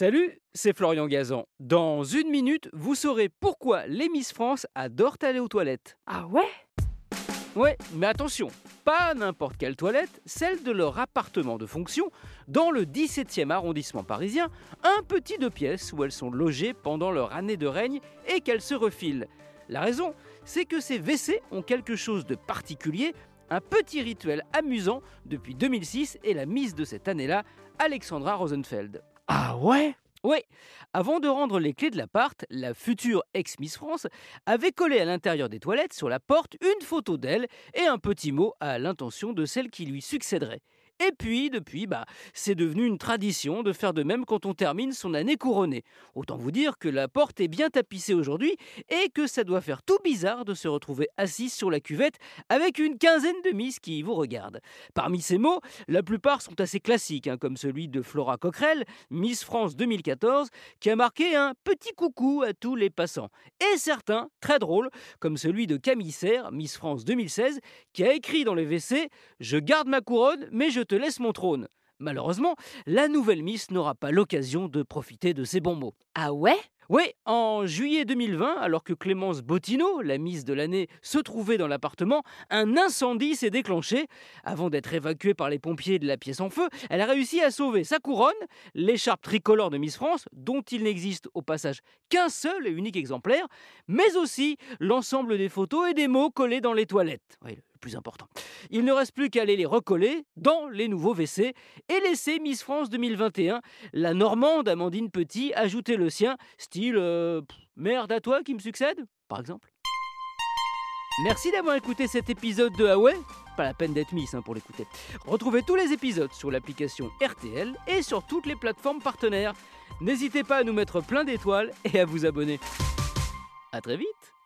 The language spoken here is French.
Salut, c'est Florian Gazan. Dans une minute, vous saurez pourquoi les Miss France adorent aller aux toilettes. Ah ouais? Ouais, mais attention, pas n'importe quelle toilette, celle de leur appartement de fonction dans le 17e arrondissement parisien, un petit deux pièces où elles sont logées pendant leur année de règne et qu'elles se refilent. La raison, c'est que ces WC ont quelque chose de particulier, un petit rituel amusant depuis 2006 et la mise de cette année-là, Alexandra Rosenfeld. Ah ouais? Oui, avant de rendre les clés de l'appart, la future ex-Miss France avait collé à l'intérieur des toilettes sur la porte une photo d'elle et un petit mot à l'intention de celle qui lui succéderait. Et puis, depuis, bah, c'est devenu une tradition de faire de même quand on termine son année couronnée. Autant vous dire que la porte est bien tapissée aujourd'hui et que ça doit faire tout bizarre de se retrouver assise sur la cuvette avec une quinzaine de Miss qui vous regardent. Parmi ces mots, la plupart sont assez classiques, hein, comme celui de Flora Coquerel, Miss France 2014, qui a marqué un petit coucou à tous les passants. Et certains, très drôles, comme celui de Camille Serre, Miss France 2016, qui a écrit dans les WC Je garde ma couronne, mais je te laisse mon trône. Malheureusement, la nouvelle Miss n'aura pas l'occasion de profiter de ces bons mots. Ah ouais? Oui, en juillet 2020, alors que Clémence Bottineau, la Miss de l'année, se trouvait dans l'appartement, un incendie s'est déclenché. Avant d'être évacuée par les pompiers de la pièce en feu, elle a réussi à sauver sa couronne, l'écharpe tricolore de Miss France, dont il n'existe au passage qu'un seul et unique exemplaire, mais aussi l'ensemble des photos et des mots collés dans les toilettes. Oui, plus important. Il ne reste plus qu'à aller les recoller dans les nouveaux WC et laisser Miss France 2021, la Normande Amandine Petit, ajouter le sien, style euh, merde à toi qui me succède, par exemple. Merci d'avoir écouté cet épisode de Huawei. Pas la peine d'être Miss hein, pour l'écouter. Retrouvez tous les épisodes sur l'application RTL et sur toutes les plateformes partenaires. N'hésitez pas à nous mettre plein d'étoiles et à vous abonner. A très vite